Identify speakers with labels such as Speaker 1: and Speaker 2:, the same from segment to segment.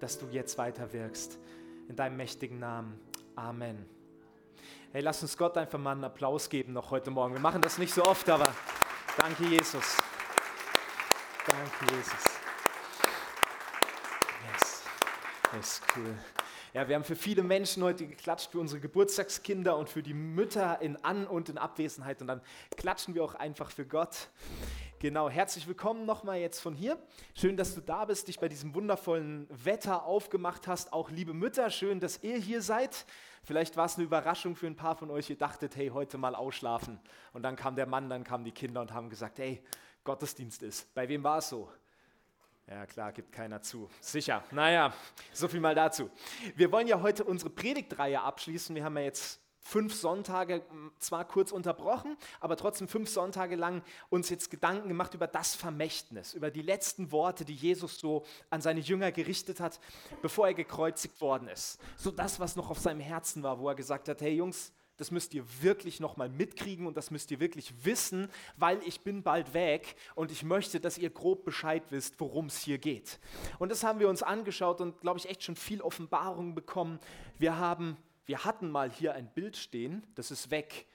Speaker 1: dass du jetzt weiter wirkst. In deinem mächtigen Namen. Amen. Hey, lass uns Gott einfach mal einen Applaus geben noch heute Morgen. Wir machen das nicht so oft, aber danke, Jesus. Danke, Jesus. Yes. Yes, cool. Ja, wir haben für viele Menschen heute geklatscht, für unsere Geburtstagskinder und für die Mütter in An- und in Abwesenheit. Und dann klatschen wir auch einfach für Gott. Genau, herzlich willkommen nochmal jetzt von hier. Schön, dass du da bist, dich bei diesem wundervollen Wetter aufgemacht hast. Auch liebe Mütter, schön, dass ihr hier seid. Vielleicht war es eine Überraschung für ein paar von euch. Ihr dachtet, hey, heute mal ausschlafen. Und dann kam der Mann, dann kamen die Kinder und haben gesagt, hey, Gottesdienst ist. Bei wem war es so? Ja, klar, gibt keiner zu. Sicher. Naja, so viel mal dazu. Wir wollen ja heute unsere Predigtreihe abschließen. Wir haben ja jetzt fünf Sonntage zwar kurz unterbrochen, aber trotzdem fünf Sonntage lang uns jetzt Gedanken gemacht über das Vermächtnis, über die letzten Worte, die Jesus so an seine Jünger gerichtet hat, bevor er gekreuzigt worden ist. So das, was noch auf seinem Herzen war, wo er gesagt hat, hey Jungs, das müsst ihr wirklich nochmal mitkriegen und das müsst ihr wirklich wissen, weil ich bin bald weg und ich möchte, dass ihr grob Bescheid wisst, worum es hier geht. Und das haben wir uns angeschaut und, glaube ich, echt schon viel Offenbarung bekommen. Wir haben, wir hatten mal hier ein Bild stehen, das ist weg,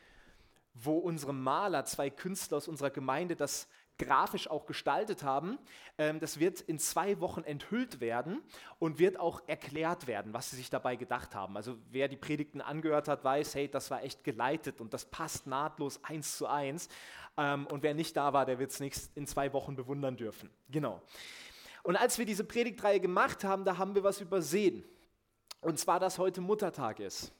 Speaker 1: wo unsere Maler, zwei Künstler aus unserer Gemeinde, das grafisch auch gestaltet haben. Ähm, das wird in zwei Wochen enthüllt werden und wird auch erklärt werden, was sie sich dabei gedacht haben. Also wer die Predigten angehört hat, weiß, hey, das war echt geleitet und das passt nahtlos eins zu eins. Ähm, und wer nicht da war, der wird es in zwei Wochen bewundern dürfen. Genau. Und als wir diese Predigtreihe gemacht haben, da haben wir was übersehen. Und zwar, dass heute Muttertag ist.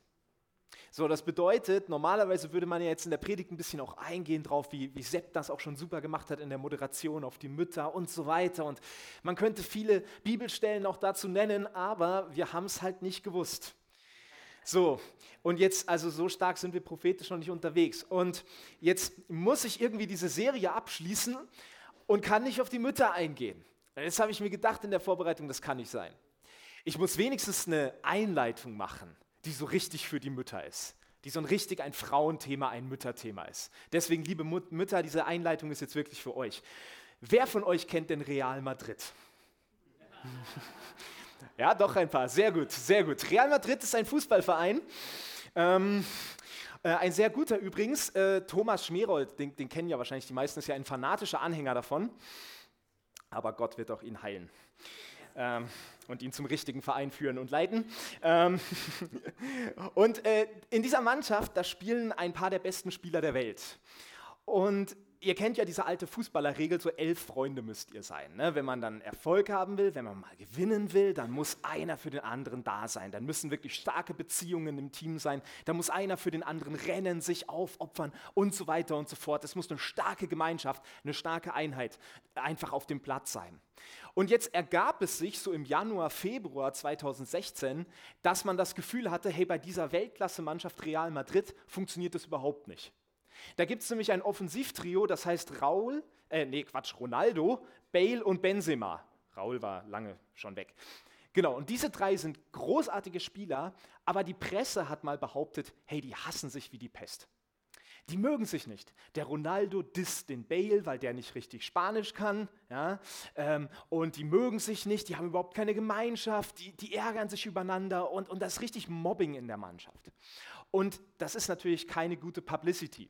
Speaker 1: So, das bedeutet, normalerweise würde man ja jetzt in der Predigt ein bisschen auch eingehen drauf, wie, wie Sepp das auch schon super gemacht hat in der Moderation auf die Mütter und so weiter. Und man könnte viele Bibelstellen auch dazu nennen, aber wir haben es halt nicht gewusst. So, und jetzt, also so stark sind wir prophetisch noch nicht unterwegs. Und jetzt muss ich irgendwie diese Serie abschließen und kann nicht auf die Mütter eingehen. Jetzt habe ich mir gedacht in der Vorbereitung, das kann nicht sein. Ich muss wenigstens eine Einleitung machen die so richtig für die Mütter ist, die so ein richtig ein Frauenthema, ein Mütterthema ist. Deswegen, liebe Mut Mütter, diese Einleitung ist jetzt wirklich für euch. Wer von euch kennt denn Real Madrid? Ja, doch ein paar. Sehr gut, sehr gut. Real Madrid ist ein Fußballverein. Ähm, äh, ein sehr guter übrigens. Äh, Thomas Schmerold, den, den, kennen ja wahrscheinlich die meisten, ist ja ein fanatischer Anhänger davon. Aber Gott wird auch ihn heilen ähm, und ihn zum richtigen Verein führen und leiten. Ähm und äh, in dieser Mannschaft, da spielen ein paar der besten Spieler der Welt. Und ihr kennt ja diese alte Fußballerregel, so elf Freunde müsst ihr sein. Ne? Wenn man dann Erfolg haben will, wenn man mal gewinnen will, dann muss einer für den anderen da sein. Dann müssen wirklich starke Beziehungen im Team sein. Da muss einer für den anderen rennen, sich aufopfern und so weiter und so fort. Es muss eine starke Gemeinschaft, eine starke Einheit einfach auf dem Platz sein. Und jetzt ergab es sich so im Januar, Februar 2016, dass man das Gefühl hatte, hey, bei dieser Weltklasse-Mannschaft Real Madrid funktioniert das überhaupt nicht. Da gibt es nämlich ein Offensivtrio, das heißt Raul, äh, nee, Quatsch, Ronaldo, Bale und Benzema. Raul war lange schon weg. Genau, und diese drei sind großartige Spieler, aber die Presse hat mal behauptet, hey, die hassen sich wie die Pest. Die mögen sich nicht. Der Ronaldo disst den Bale, weil der nicht richtig Spanisch kann. Ja? Ähm, und die mögen sich nicht, die haben überhaupt keine Gemeinschaft, die, die ärgern sich übereinander und, und das ist richtig Mobbing in der Mannschaft. Und das ist natürlich keine gute Publicity.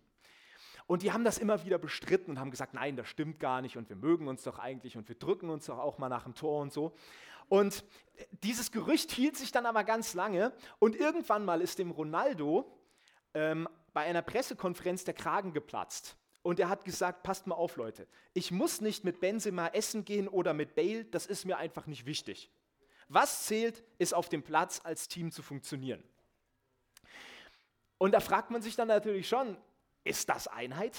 Speaker 1: Und die haben das immer wieder bestritten und haben gesagt, nein, das stimmt gar nicht und wir mögen uns doch eigentlich und wir drücken uns doch auch mal nach dem Tor und so. Und dieses Gerücht hielt sich dann aber ganz lange und irgendwann mal ist dem Ronaldo ähm, bei einer Pressekonferenz der Kragen geplatzt. Und er hat gesagt, passt mal auf Leute, ich muss nicht mit Benzema essen gehen oder mit Bale, das ist mir einfach nicht wichtig. Was zählt, ist auf dem Platz als Team zu funktionieren. Und da fragt man sich dann natürlich schon, ist das Einheit?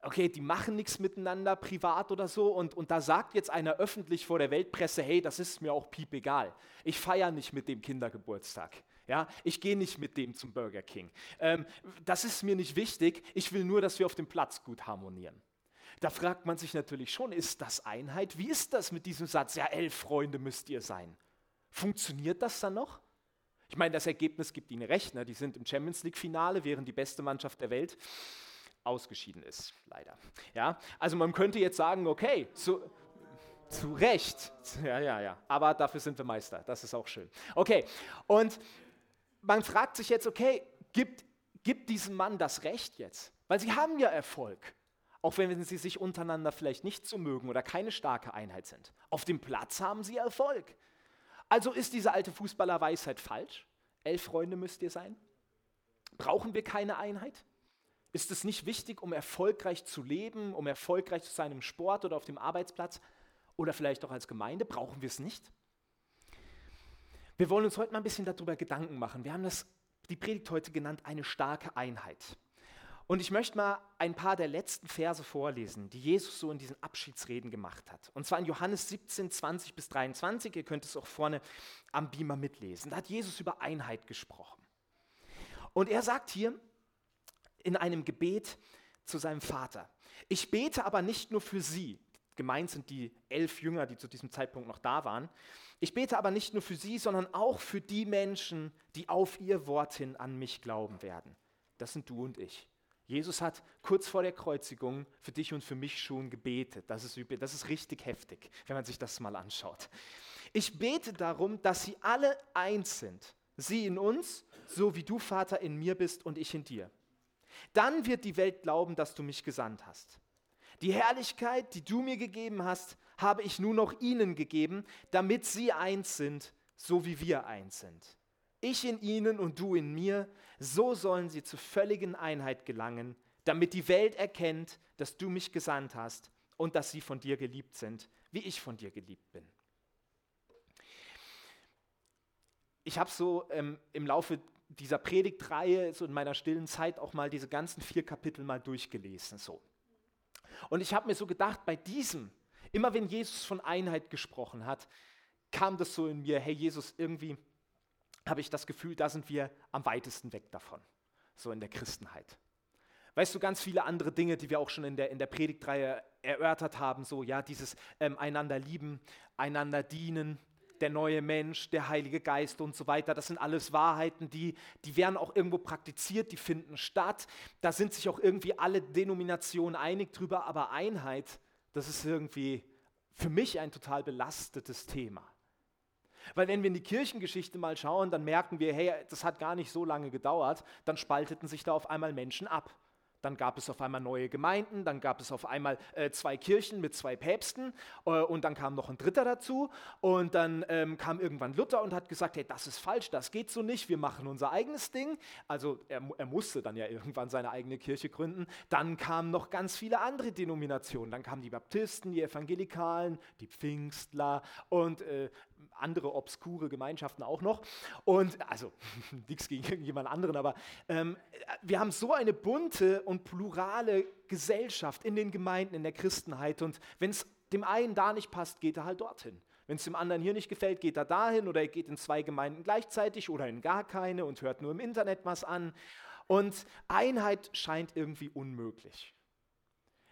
Speaker 1: Okay, die machen nichts miteinander privat oder so und, und da sagt jetzt einer öffentlich vor der Weltpresse, hey, das ist mir auch piep egal. Ich feiere nicht mit dem Kindergeburtstag. Ja, ich gehe nicht mit dem zum Burger King. Ähm, das ist mir nicht wichtig. Ich will nur, dass wir auf dem Platz gut harmonieren. Da fragt man sich natürlich schon, ist das Einheit? Wie ist das mit diesem Satz? Ja, elf Freunde müsst ihr sein. Funktioniert das dann noch? Ich meine, das Ergebnis gibt ihnen recht. Ne? Die sind im Champions League-Finale, während die beste Mannschaft der Welt ausgeschieden ist, leider. Ja? Also man könnte jetzt sagen, okay, so, Zu Recht. Ja, ja, ja. Aber dafür sind wir Meister. Das ist auch schön. Okay. Und man fragt sich jetzt, okay, gibt, gibt diesem Mann das Recht jetzt? Weil sie haben ja Erfolg. Auch wenn sie sich untereinander vielleicht nicht so mögen oder keine starke Einheit sind. Auf dem Platz haben sie Erfolg. Also ist diese alte Fußballerweisheit falsch? Elf Freunde müsst ihr sein? Brauchen wir keine Einheit? Ist es nicht wichtig, um erfolgreich zu leben, um erfolgreich zu sein im Sport oder auf dem Arbeitsplatz oder vielleicht auch als Gemeinde? Brauchen wir es nicht? Wir wollen uns heute mal ein bisschen darüber Gedanken machen. Wir haben das, die Predigt heute genannt, eine starke Einheit. Und ich möchte mal ein paar der letzten Verse vorlesen, die Jesus so in diesen Abschiedsreden gemacht hat. Und zwar in Johannes 17, 20 bis 23. Ihr könnt es auch vorne am Beamer mitlesen. Da hat Jesus über Einheit gesprochen. Und er sagt hier in einem Gebet zu seinem Vater, ich bete aber nicht nur für sie, gemeint sind die elf Jünger, die zu diesem Zeitpunkt noch da waren, ich bete aber nicht nur für sie, sondern auch für die Menschen, die auf ihr Wort hin an mich glauben werden. Das sind du und ich. Jesus hat kurz vor der Kreuzigung für dich und für mich schon gebetet. Das ist, das ist richtig heftig, wenn man sich das mal anschaut. Ich bete darum, dass sie alle eins sind. Sie in uns, so wie du, Vater, in mir bist und ich in dir. Dann wird die Welt glauben, dass du mich gesandt hast. Die Herrlichkeit, die du mir gegeben hast, habe ich nun noch ihnen gegeben, damit sie eins sind, so wie wir eins sind ich in ihnen und du in mir, so sollen sie zur völligen Einheit gelangen, damit die Welt erkennt, dass du mich gesandt hast und dass sie von dir geliebt sind, wie ich von dir geliebt bin. Ich habe so ähm, im Laufe dieser Predigtreihe, so in meiner stillen Zeit, auch mal diese ganzen vier Kapitel mal durchgelesen. So. Und ich habe mir so gedacht, bei diesem, immer wenn Jesus von Einheit gesprochen hat, kam das so in mir, hey Jesus, irgendwie, habe ich das Gefühl, da sind wir am weitesten weg davon, so in der Christenheit. Weißt du, ganz viele andere Dinge, die wir auch schon in der, in der Predigtreihe erörtert haben, so ja, dieses ähm, einander lieben, einander dienen, der neue Mensch, der Heilige Geist und so weiter, das sind alles Wahrheiten, die, die werden auch irgendwo praktiziert, die finden statt. Da sind sich auch irgendwie alle Denominationen einig drüber, aber Einheit, das ist irgendwie für mich ein total belastetes Thema. Weil wenn wir in die Kirchengeschichte mal schauen, dann merken wir, hey, das hat gar nicht so lange gedauert, dann spalteten sich da auf einmal Menschen ab. Dann gab es auf einmal neue Gemeinden, dann gab es auf einmal äh, zwei Kirchen mit zwei Päpsten äh, und dann kam noch ein dritter dazu und dann ähm, kam irgendwann Luther und hat gesagt, hey, das ist falsch, das geht so nicht, wir machen unser eigenes Ding. Also er, er musste dann ja irgendwann seine eigene Kirche gründen. Dann kamen noch ganz viele andere Denominationen. Dann kamen die Baptisten, die Evangelikalen, die Pfingstler und äh, andere obskure Gemeinschaften auch noch. Und also nichts gegen irgendjemand anderen, aber ähm, wir haben so eine bunte und plurale Gesellschaft in den Gemeinden, in der Christenheit. Und wenn es dem einen da nicht passt, geht er halt dorthin. Wenn es dem anderen hier nicht gefällt, geht er dahin oder er geht in zwei Gemeinden gleichzeitig oder in gar keine und hört nur im Internet was an. Und Einheit scheint irgendwie unmöglich.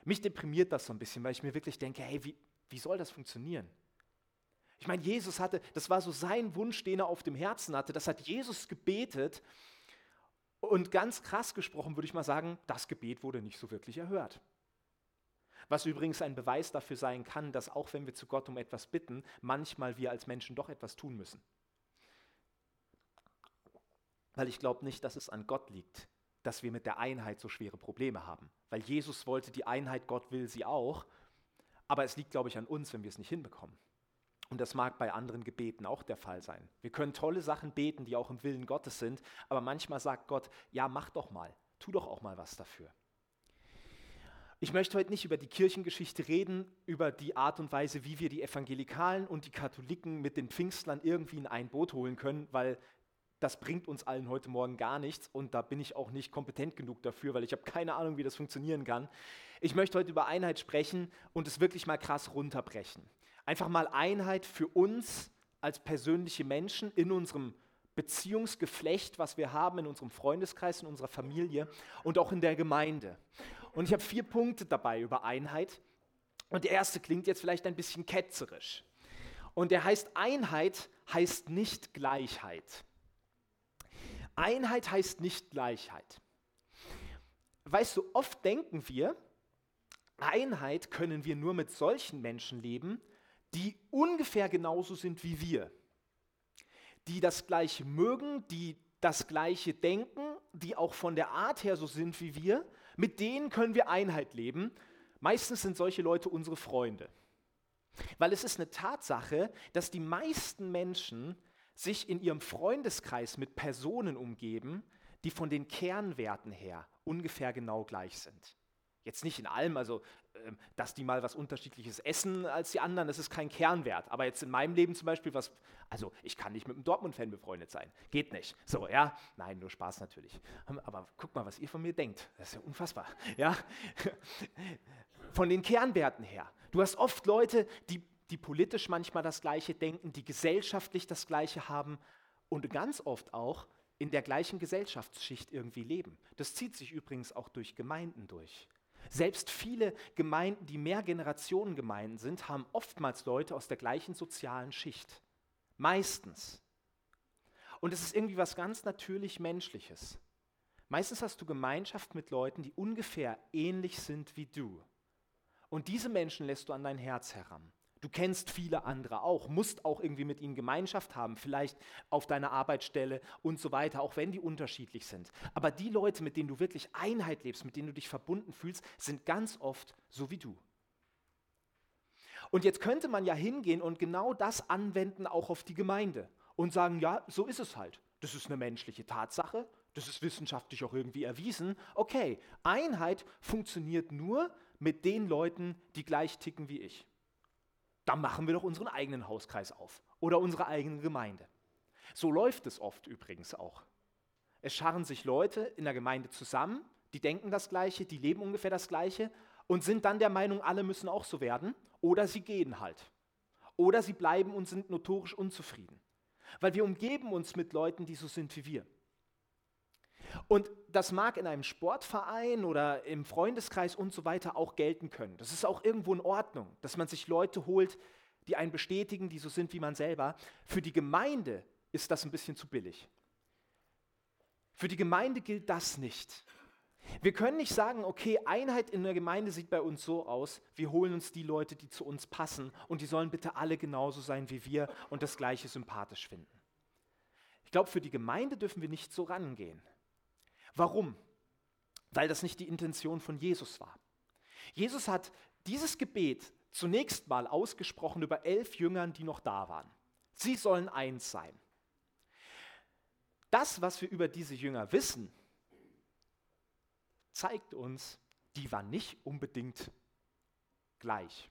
Speaker 1: Mich deprimiert das so ein bisschen, weil ich mir wirklich denke, hey, wie, wie soll das funktionieren? Ich meine, Jesus hatte, das war so sein Wunsch, den er auf dem Herzen hatte. Das hat Jesus gebetet. Und ganz krass gesprochen würde ich mal sagen, das Gebet wurde nicht so wirklich erhört. Was übrigens ein Beweis dafür sein kann, dass auch wenn wir zu Gott um etwas bitten, manchmal wir als Menschen doch etwas tun müssen. Weil ich glaube nicht, dass es an Gott liegt, dass wir mit der Einheit so schwere Probleme haben. Weil Jesus wollte die Einheit, Gott will sie auch. Aber es liegt, glaube ich, an uns, wenn wir es nicht hinbekommen. Und das mag bei anderen Gebeten auch der Fall sein. Wir können tolle Sachen beten, die auch im Willen Gottes sind, aber manchmal sagt Gott, ja, mach doch mal, tu doch auch mal was dafür. Ich möchte heute nicht über die Kirchengeschichte reden, über die Art und Weise, wie wir die Evangelikalen und die Katholiken mit den Pfingstlern irgendwie in ein Boot holen können, weil das bringt uns allen heute Morgen gar nichts und da bin ich auch nicht kompetent genug dafür, weil ich habe keine Ahnung, wie das funktionieren kann. Ich möchte heute über Einheit sprechen und es wirklich mal krass runterbrechen. Einfach mal Einheit für uns als persönliche Menschen in unserem Beziehungsgeflecht, was wir haben in unserem Freundeskreis, in unserer Familie und auch in der Gemeinde. Und ich habe vier Punkte dabei über Einheit. Und der erste klingt jetzt vielleicht ein bisschen ketzerisch. Und der heißt, Einheit heißt nicht Gleichheit. Einheit heißt nicht Gleichheit. Weißt du, oft denken wir, Einheit können wir nur mit solchen Menschen leben, die ungefähr genauso sind wie wir, die das Gleiche mögen, die das Gleiche denken, die auch von der Art her so sind wie wir, mit denen können wir Einheit leben. Meistens sind solche Leute unsere Freunde. Weil es ist eine Tatsache, dass die meisten Menschen sich in ihrem Freundeskreis mit Personen umgeben, die von den Kernwerten her ungefähr genau gleich sind. Jetzt nicht in allem, also ähm, dass die mal was Unterschiedliches essen als die anderen, das ist kein Kernwert. Aber jetzt in meinem Leben zum Beispiel, was, also ich kann nicht mit einem Dortmund-Fan befreundet sein. Geht nicht. So, ja, nein, nur Spaß natürlich. Aber guck mal, was ihr von mir denkt. Das ist ja unfassbar. Ja? Von den Kernwerten her. Du hast oft Leute, die, die politisch manchmal das Gleiche denken, die gesellschaftlich das Gleiche haben und ganz oft auch in der gleichen Gesellschaftsschicht irgendwie leben. Das zieht sich übrigens auch durch Gemeinden durch. Selbst viele Gemeinden, die mehr Generationen Gemeinden sind, haben oftmals Leute aus der gleichen sozialen Schicht. Meistens. Und es ist irgendwie was ganz natürlich Menschliches. Meistens hast du Gemeinschaft mit Leuten, die ungefähr ähnlich sind wie du. Und diese Menschen lässt du an dein Herz heran. Du kennst viele andere auch, musst auch irgendwie mit ihnen Gemeinschaft haben, vielleicht auf deiner Arbeitsstelle und so weiter, auch wenn die unterschiedlich sind. Aber die Leute, mit denen du wirklich Einheit lebst, mit denen du dich verbunden fühlst, sind ganz oft so wie du. Und jetzt könnte man ja hingehen und genau das anwenden auch auf die Gemeinde und sagen, ja, so ist es halt. Das ist eine menschliche Tatsache, das ist wissenschaftlich auch irgendwie erwiesen. Okay, Einheit funktioniert nur mit den Leuten, die gleich ticken wie ich dann machen wir doch unseren eigenen Hauskreis auf oder unsere eigene Gemeinde. So läuft es oft übrigens auch. Es scharren sich Leute in der Gemeinde zusammen, die denken das Gleiche, die leben ungefähr das Gleiche und sind dann der Meinung, alle müssen auch so werden oder sie gehen halt. Oder sie bleiben und sind notorisch unzufrieden. Weil wir umgeben uns mit Leuten, die so sind wie wir. Und das mag in einem Sportverein oder im Freundeskreis und so weiter auch gelten können. Das ist auch irgendwo in Ordnung, dass man sich Leute holt, die einen bestätigen, die so sind wie man selber. Für die Gemeinde ist das ein bisschen zu billig. Für die Gemeinde gilt das nicht. Wir können nicht sagen, okay, Einheit in der Gemeinde sieht bei uns so aus, wir holen uns die Leute, die zu uns passen und die sollen bitte alle genauso sein wie wir und das gleiche sympathisch finden. Ich glaube, für die Gemeinde dürfen wir nicht so rangehen. Warum? Weil das nicht die Intention von Jesus war. Jesus hat dieses Gebet zunächst mal ausgesprochen über elf Jüngern, die noch da waren. Sie sollen eins sein. Das, was wir über diese Jünger wissen, zeigt uns, die waren nicht unbedingt gleich.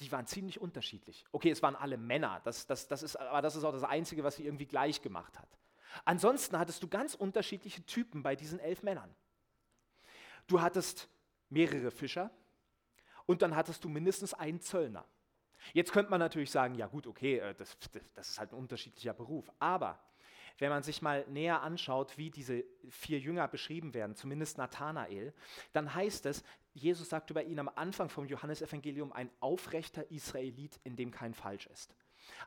Speaker 1: Die waren ziemlich unterschiedlich. Okay, es waren alle Männer, das, das, das ist, aber das ist auch das Einzige, was sie irgendwie gleich gemacht hat. Ansonsten hattest du ganz unterschiedliche Typen bei diesen elf Männern. Du hattest mehrere Fischer und dann hattest du mindestens einen Zöllner. Jetzt könnte man natürlich sagen, ja gut, okay, äh, das, das ist halt ein unterschiedlicher Beruf. Aber wenn man sich mal näher anschaut, wie diese vier Jünger beschrieben werden, zumindest Nathanael, dann heißt es, Jesus sagt über ihn am Anfang vom Johannesevangelium, ein aufrechter Israelit, in dem kein Falsch ist.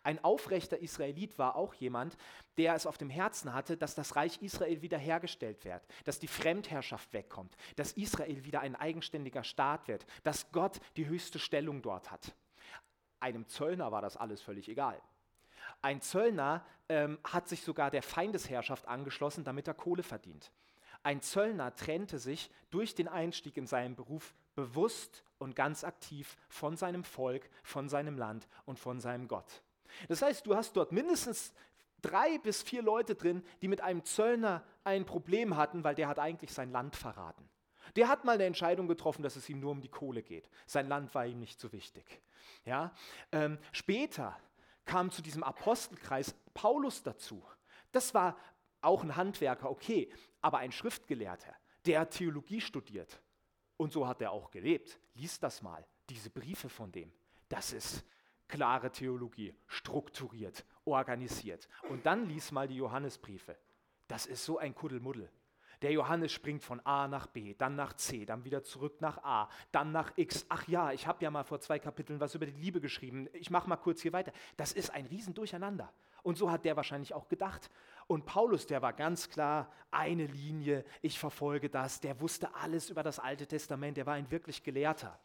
Speaker 1: Ein aufrechter Israelit war auch jemand, der es auf dem Herzen hatte, dass das Reich Israel wiederhergestellt wird, dass die Fremdherrschaft wegkommt, dass Israel wieder ein eigenständiger Staat wird, dass Gott die höchste Stellung dort hat. Einem Zöllner war das alles völlig egal. Ein Zöllner ähm, hat sich sogar der Feindesherrschaft angeschlossen, damit er Kohle verdient. Ein Zöllner trennte sich durch den Einstieg in seinen Beruf bewusst und ganz aktiv von seinem Volk, von seinem Land und von seinem Gott. Das heißt, du hast dort mindestens drei bis vier Leute drin, die mit einem Zöllner ein Problem hatten, weil der hat eigentlich sein Land verraten. Der hat mal eine Entscheidung getroffen, dass es ihm nur um die Kohle geht. Sein Land war ihm nicht so wichtig. Ja? Ähm, später kam zu diesem Apostelkreis Paulus dazu. Das war auch ein Handwerker, okay, aber ein Schriftgelehrter, der Theologie studiert. Und so hat er auch gelebt. Lies das mal, diese Briefe von dem. Das ist klare Theologie, strukturiert, organisiert. Und dann lies mal die Johannesbriefe. Das ist so ein Kuddelmuddel. Der Johannes springt von A nach B, dann nach C, dann wieder zurück nach A, dann nach X. Ach ja, ich habe ja mal vor zwei Kapiteln was über die Liebe geschrieben. Ich mache mal kurz hier weiter. Das ist ein Riesendurcheinander. Und so hat der wahrscheinlich auch gedacht. Und Paulus, der war ganz klar eine Linie, ich verfolge das. Der wusste alles über das Alte Testament, der war ein wirklich Gelehrter.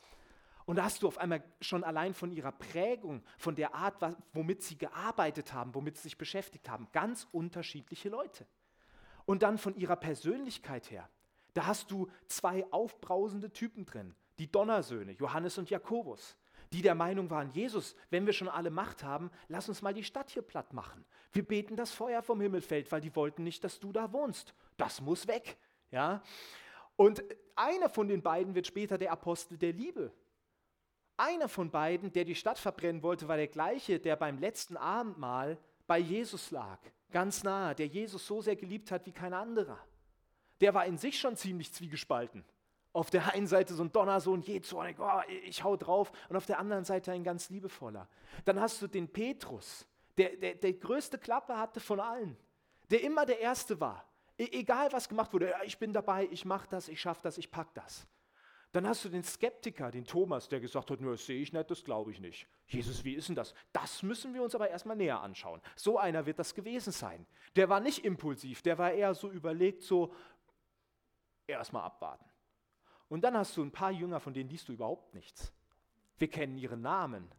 Speaker 1: Und da hast du auf einmal schon allein von ihrer Prägung, von der Art, womit sie gearbeitet haben, womit sie sich beschäftigt haben, ganz unterschiedliche Leute. Und dann von ihrer Persönlichkeit her, da hast du zwei aufbrausende Typen drin, die Donnersöhne, Johannes und Jakobus, die der Meinung waren, Jesus, wenn wir schon alle Macht haben, lass uns mal die Stadt hier platt machen. Wir beten, dass Feuer vom Himmel fällt, weil die wollten nicht, dass du da wohnst. Das muss weg. Ja? Und einer von den beiden wird später der Apostel der Liebe. Einer von beiden, der die Stadt verbrennen wollte, war der gleiche, der beim letzten Abendmahl bei Jesus lag, ganz nahe, der Jesus so sehr geliebt hat wie kein anderer. Der war in sich schon ziemlich zwiegespalten. Auf der einen Seite so ein Donnersohn, je zornig, oh, ich hau drauf, und auf der anderen Seite ein ganz liebevoller. Dann hast du den Petrus, der, der, der größte Klappe hatte von allen, der immer der Erste war. E egal was gemacht wurde, ja, ich bin dabei, ich mache das, ich schaffe das, ich pack das. Dann hast du den Skeptiker, den Thomas, der gesagt hat, das sehe ich nicht, das glaube ich nicht. Jesus, wie ist denn das? Das müssen wir uns aber erstmal näher anschauen. So einer wird das gewesen sein. Der war nicht impulsiv, der war eher so überlegt, so erstmal abwarten. Und dann hast du ein paar Jünger, von denen liest du überhaupt nichts. Wir kennen ihre Namen,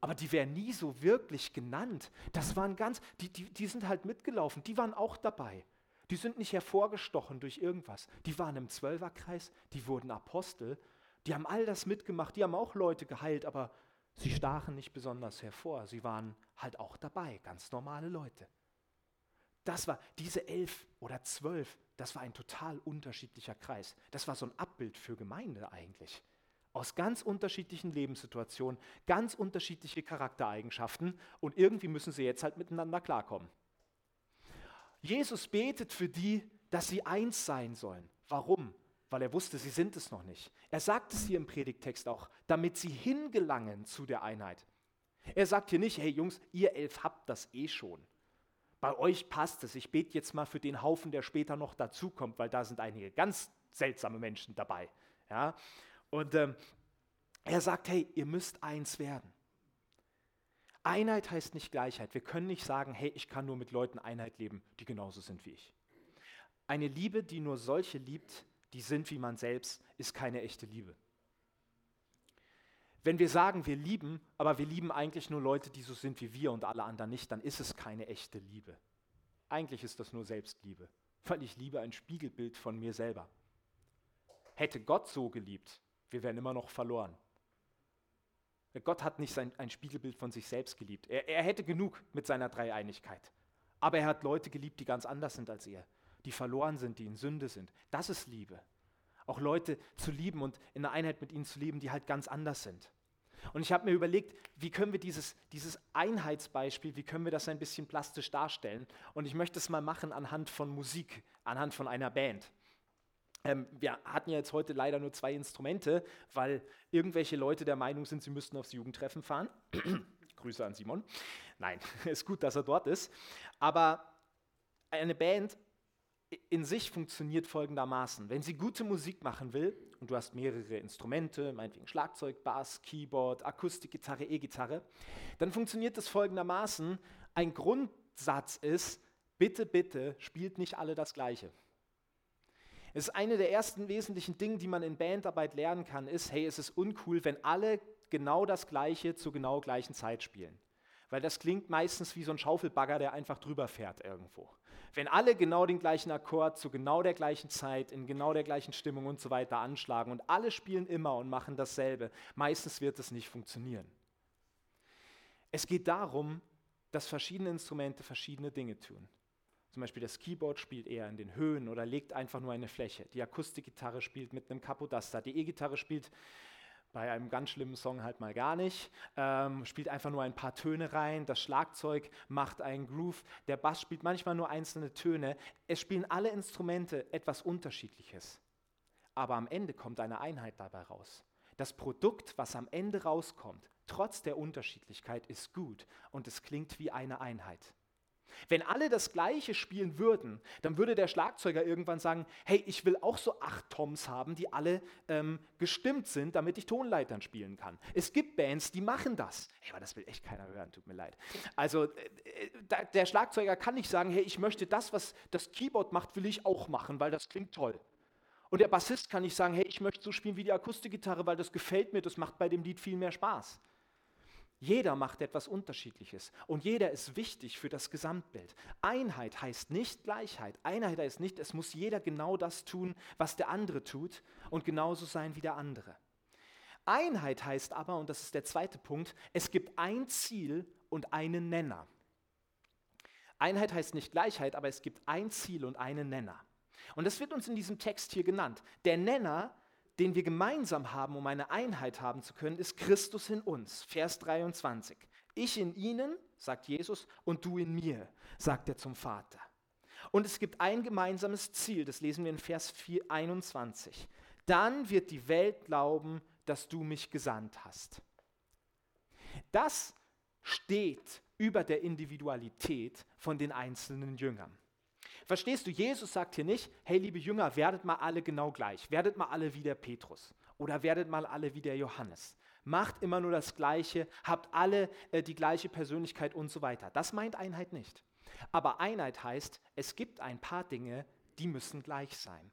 Speaker 1: aber die werden nie so wirklich genannt. Das waren ganz, die, die, die sind halt mitgelaufen, die waren auch dabei. Die sind nicht hervorgestochen durch irgendwas. Die waren im Zwölferkreis, die wurden Apostel, die haben all das mitgemacht, die haben auch Leute geheilt, aber sie stachen nicht besonders hervor. Sie waren halt auch dabei, ganz normale Leute. Das war diese elf oder zwölf, das war ein total unterschiedlicher Kreis. Das war so ein Abbild für Gemeinde eigentlich. Aus ganz unterschiedlichen Lebenssituationen, ganz unterschiedliche Charaktereigenschaften und irgendwie müssen sie jetzt halt miteinander klarkommen. Jesus betet für die, dass sie eins sein sollen. Warum? Weil er wusste, sie sind es noch nicht. Er sagt es hier im Predigtext auch, damit sie hingelangen zu der Einheit. Er sagt hier nicht, hey Jungs, ihr elf habt das eh schon. Bei euch passt es. Ich bete jetzt mal für den Haufen, der später noch dazukommt, weil da sind einige ganz seltsame Menschen dabei. Ja? Und ähm, er sagt, hey, ihr müsst eins werden. Einheit heißt nicht Gleichheit. Wir können nicht sagen, hey, ich kann nur mit Leuten Einheit leben, die genauso sind wie ich. Eine Liebe, die nur solche liebt, die sind wie man selbst, ist keine echte Liebe. Wenn wir sagen, wir lieben, aber wir lieben eigentlich nur Leute, die so sind wie wir und alle anderen nicht, dann ist es keine echte Liebe. Eigentlich ist das nur Selbstliebe, weil ich liebe ein Spiegelbild von mir selber. Hätte Gott so geliebt, wir wären immer noch verloren. Gott hat nicht sein, ein Spiegelbild von sich selbst geliebt. Er, er hätte genug mit seiner Dreieinigkeit. Aber er hat Leute geliebt, die ganz anders sind als er, die verloren sind, die in Sünde sind. Das ist Liebe. Auch Leute zu lieben und in der Einheit mit ihnen zu leben, die halt ganz anders sind. Und ich habe mir überlegt, wie können wir dieses, dieses Einheitsbeispiel, wie können wir das ein bisschen plastisch darstellen? Und ich möchte es mal machen anhand von Musik, anhand von einer Band. Ähm, wir hatten ja jetzt heute leider nur zwei Instrumente, weil irgendwelche Leute der Meinung sind, sie müssten aufs Jugendtreffen fahren. Grüße an Simon. Nein, ist gut, dass er dort ist. Aber eine Band in sich funktioniert folgendermaßen. Wenn sie gute Musik machen will und du hast mehrere Instrumente, meinetwegen Schlagzeug, Bass, Keyboard, Akustikgitarre, E-Gitarre, dann funktioniert das folgendermaßen. Ein Grundsatz ist, bitte, bitte, spielt nicht alle das Gleiche. Es ist eine der ersten wesentlichen Dinge, die man in Bandarbeit lernen kann, ist, hey, es ist uncool, wenn alle genau das Gleiche zur genau gleichen Zeit spielen. Weil das klingt meistens wie so ein Schaufelbagger, der einfach drüber fährt irgendwo. Wenn alle genau den gleichen Akkord zu genau der gleichen Zeit, in genau der gleichen Stimmung und so weiter anschlagen und alle spielen immer und machen dasselbe, meistens wird es nicht funktionieren. Es geht darum, dass verschiedene Instrumente verschiedene Dinge tun. Zum Beispiel das Keyboard spielt eher in den Höhen oder legt einfach nur eine Fläche. Die Akustikgitarre spielt mit einem Capodaster. Die E-Gitarre spielt bei einem ganz schlimmen Song halt mal gar nicht, ähm, spielt einfach nur ein paar Töne rein. Das Schlagzeug macht einen Groove. Der Bass spielt manchmal nur einzelne Töne. Es spielen alle Instrumente etwas Unterschiedliches. Aber am Ende kommt eine Einheit dabei raus. Das Produkt, was am Ende rauskommt, trotz der Unterschiedlichkeit, ist gut und es klingt wie eine Einheit. Wenn alle das Gleiche spielen würden, dann würde der Schlagzeuger irgendwann sagen, hey, ich will auch so acht Toms haben, die alle ähm, gestimmt sind, damit ich Tonleitern spielen kann. Es gibt Bands, die machen das. Hey, aber das will echt keiner hören, tut mir leid. Also äh, äh der Schlagzeuger kann nicht sagen, hey, ich möchte das, was das Keyboard macht, will ich auch machen, weil das klingt toll. Und der Bassist kann nicht sagen, hey, ich möchte so spielen wie die Akustikgitarre, weil das gefällt mir, das macht bei dem Lied viel mehr Spaß. Jeder macht etwas Unterschiedliches und jeder ist wichtig für das Gesamtbild. Einheit heißt nicht Gleichheit. Einheit heißt nicht, es muss jeder genau das tun, was der andere tut und genauso sein wie der andere. Einheit heißt aber, und das ist der zweite Punkt, es gibt ein Ziel und einen Nenner. Einheit heißt nicht Gleichheit, aber es gibt ein Ziel und einen Nenner. Und das wird uns in diesem Text hier genannt. Der Nenner, den wir gemeinsam haben, um eine Einheit haben zu können, ist Christus in uns. Vers 23. Ich in ihnen, sagt Jesus, und du in mir, sagt er zum Vater. Und es gibt ein gemeinsames Ziel, das lesen wir in Vers 4, 21. Dann wird die Welt glauben, dass du mich gesandt hast. Das steht über der Individualität von den einzelnen Jüngern. Verstehst du, Jesus sagt hier nicht, hey liebe Jünger, werdet mal alle genau gleich, werdet mal alle wie der Petrus oder werdet mal alle wie der Johannes. Macht immer nur das Gleiche, habt alle äh, die gleiche Persönlichkeit und so weiter. Das meint Einheit nicht. Aber Einheit heißt, es gibt ein paar Dinge, die müssen gleich sein.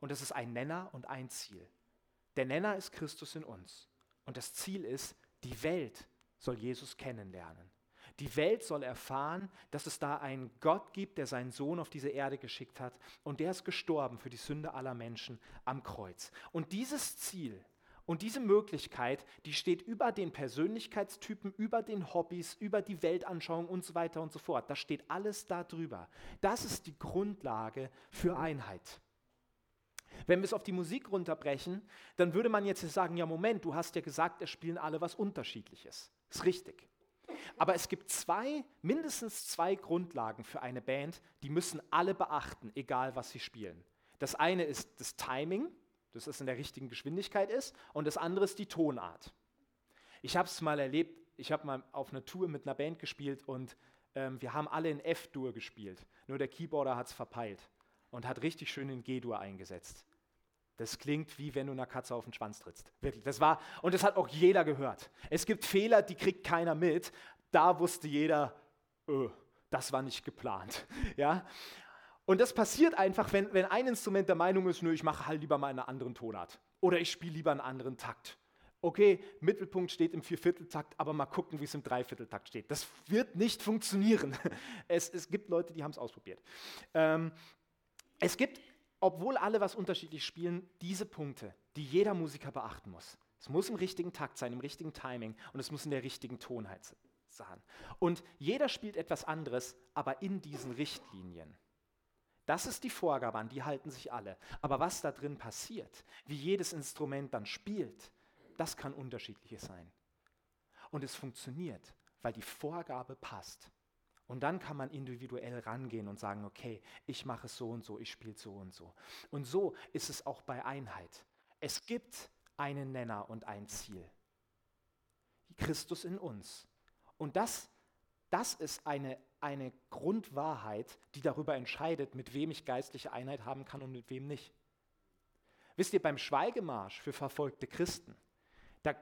Speaker 1: Und das ist ein Nenner und ein Ziel. Der Nenner ist Christus in uns. Und das Ziel ist, die Welt soll Jesus kennenlernen. Die Welt soll erfahren, dass es da einen Gott gibt, der seinen Sohn auf diese Erde geschickt hat und der ist gestorben für die Sünde aller Menschen am Kreuz. Und dieses Ziel und diese Möglichkeit, die steht über den Persönlichkeitstypen, über den Hobbys, über die Weltanschauung und so weiter und so fort. Da steht alles da drüber. Das ist die Grundlage für Einheit. Wenn wir es auf die Musik runterbrechen, dann würde man jetzt sagen, ja Moment, du hast ja gesagt, es spielen alle was Unterschiedliches. Ist richtig. Aber es gibt zwei, mindestens zwei Grundlagen für eine Band, die müssen alle beachten, egal was sie spielen. Das eine ist das Timing, dass es in der richtigen Geschwindigkeit ist, und das andere ist die Tonart. Ich habe es mal erlebt, ich habe mal auf einer Tour mit einer Band gespielt und ähm, wir haben alle in F-Dur gespielt. Nur der Keyboarder hat es verpeilt und hat richtig schön in G-Dur eingesetzt. Das klingt wie wenn du einer Katze auf den Schwanz trittst. Wirklich. Das war, und das hat auch jeder gehört. Es gibt Fehler, die kriegt keiner mit. Da wusste jeder, öh, das war nicht geplant. Ja? Und das passiert einfach, wenn, wenn ein Instrument der Meinung ist, nö, ich mache halt lieber mal einen anderen Tonart. Oder ich spiele lieber einen anderen Takt. Okay, Mittelpunkt steht im Viervierteltakt, aber mal gucken, wie es im Dreivierteltakt steht. Das wird nicht funktionieren. Es, es gibt Leute, die haben es ausprobiert. Ähm, es gibt obwohl alle was unterschiedlich spielen, diese Punkte, die jeder Musiker beachten muss. Es muss im richtigen Takt sein, im richtigen Timing und es muss in der richtigen Tonheit sein. Und jeder spielt etwas anderes, aber in diesen Richtlinien. Das ist die Vorgabe, an die halten sich alle. Aber was da drin passiert, wie jedes Instrument dann spielt, das kann unterschiedliches sein. Und es funktioniert, weil die Vorgabe passt. Und dann kann man individuell rangehen und sagen, okay, ich mache es so und so, ich spiele so und so. Und so ist es auch bei Einheit. Es gibt einen Nenner und ein Ziel. Christus in uns. Und das, das ist eine, eine Grundwahrheit, die darüber entscheidet, mit wem ich geistliche Einheit haben kann und mit wem nicht. Wisst ihr, beim Schweigemarsch für verfolgte Christen, da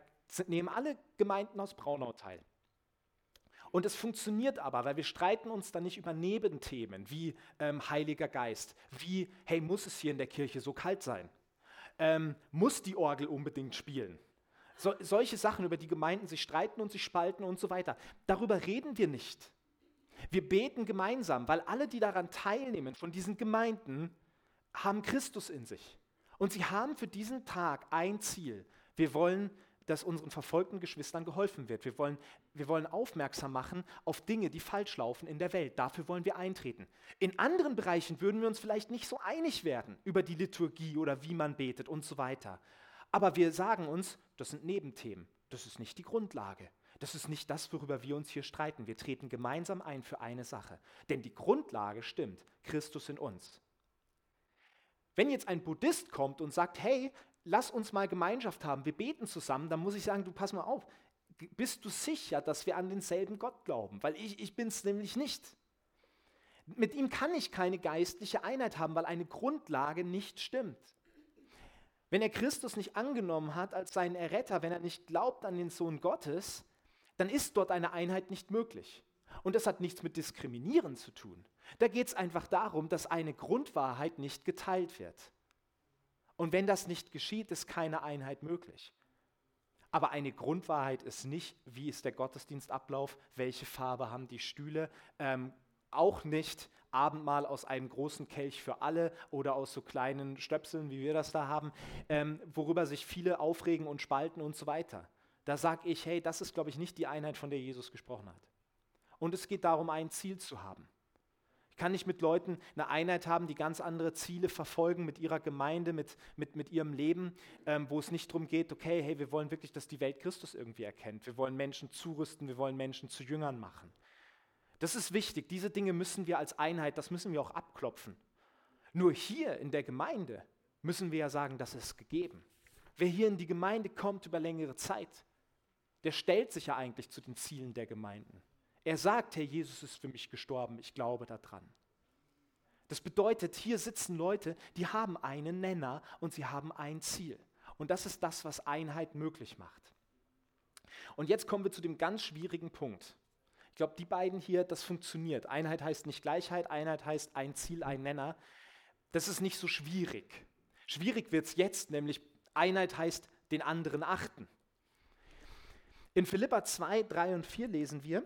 Speaker 1: nehmen alle Gemeinden aus Braunau teil. Und es funktioniert aber, weil wir streiten uns dann nicht über Nebenthemen wie ähm, Heiliger Geist, wie, hey, muss es hier in der Kirche so kalt sein? Ähm, muss die Orgel unbedingt spielen? So, solche Sachen, über die Gemeinden sich streiten und sich spalten und so weiter. Darüber reden wir nicht. Wir beten gemeinsam, weil alle, die daran teilnehmen, von diesen Gemeinden, haben Christus in sich. Und sie haben für diesen Tag ein Ziel. Wir wollen dass unseren verfolgten Geschwistern geholfen wird. Wir wollen, wir wollen aufmerksam machen auf Dinge, die falsch laufen in der Welt. Dafür wollen wir eintreten. In anderen Bereichen würden wir uns vielleicht nicht so einig werden über die Liturgie oder wie man betet und so weiter. Aber wir sagen uns, das sind Nebenthemen. Das ist nicht die Grundlage. Das ist nicht das, worüber wir uns hier streiten. Wir treten gemeinsam ein für eine Sache. Denn die Grundlage stimmt, Christus in uns. Wenn jetzt ein Buddhist kommt und sagt, hey, lass uns mal Gemeinschaft haben, wir beten zusammen, dann muss ich sagen, du pass mal auf, bist du sicher, dass wir an denselben Gott glauben? Weil ich, ich bin es nämlich nicht. Mit ihm kann ich keine geistliche Einheit haben, weil eine Grundlage nicht stimmt. Wenn er Christus nicht angenommen hat als seinen Erretter, wenn er nicht glaubt an den Sohn Gottes, dann ist dort eine Einheit nicht möglich. Und das hat nichts mit Diskriminieren zu tun. Da geht es einfach darum, dass eine Grundwahrheit nicht geteilt wird. Und wenn das nicht geschieht, ist keine Einheit möglich. Aber eine Grundwahrheit ist nicht, wie ist der Gottesdienstablauf, welche Farbe haben die Stühle, ähm, auch nicht Abendmahl aus einem großen Kelch für alle oder aus so kleinen Stöpseln, wie wir das da haben, ähm, worüber sich viele aufregen und spalten und so weiter. Da sage ich, hey, das ist, glaube ich, nicht die Einheit, von der Jesus gesprochen hat. Und es geht darum, ein Ziel zu haben. Kann nicht mit Leuten eine Einheit haben, die ganz andere Ziele verfolgen mit ihrer Gemeinde, mit, mit, mit ihrem Leben, ähm, wo es nicht darum geht, okay, hey, wir wollen wirklich, dass die Welt Christus irgendwie erkennt. Wir wollen Menschen zurüsten, wir wollen Menschen zu Jüngern machen. Das ist wichtig. Diese Dinge müssen wir als Einheit, das müssen wir auch abklopfen. Nur hier in der Gemeinde müssen wir ja sagen, das ist gegeben. Wer hier in die Gemeinde kommt über längere Zeit, der stellt sich ja eigentlich zu den Zielen der Gemeinden. Er sagt, Herr Jesus ist für mich gestorben, ich glaube daran. Das bedeutet, hier sitzen Leute, die haben einen Nenner und sie haben ein Ziel. Und das ist das, was Einheit möglich macht. Und jetzt kommen wir zu dem ganz schwierigen Punkt. Ich glaube, die beiden hier, das funktioniert. Einheit heißt nicht Gleichheit, Einheit heißt ein Ziel, ein Nenner. Das ist nicht so schwierig. Schwierig wird es jetzt, nämlich Einheit heißt den anderen achten. In Philippa 2, 3 und 4 lesen wir,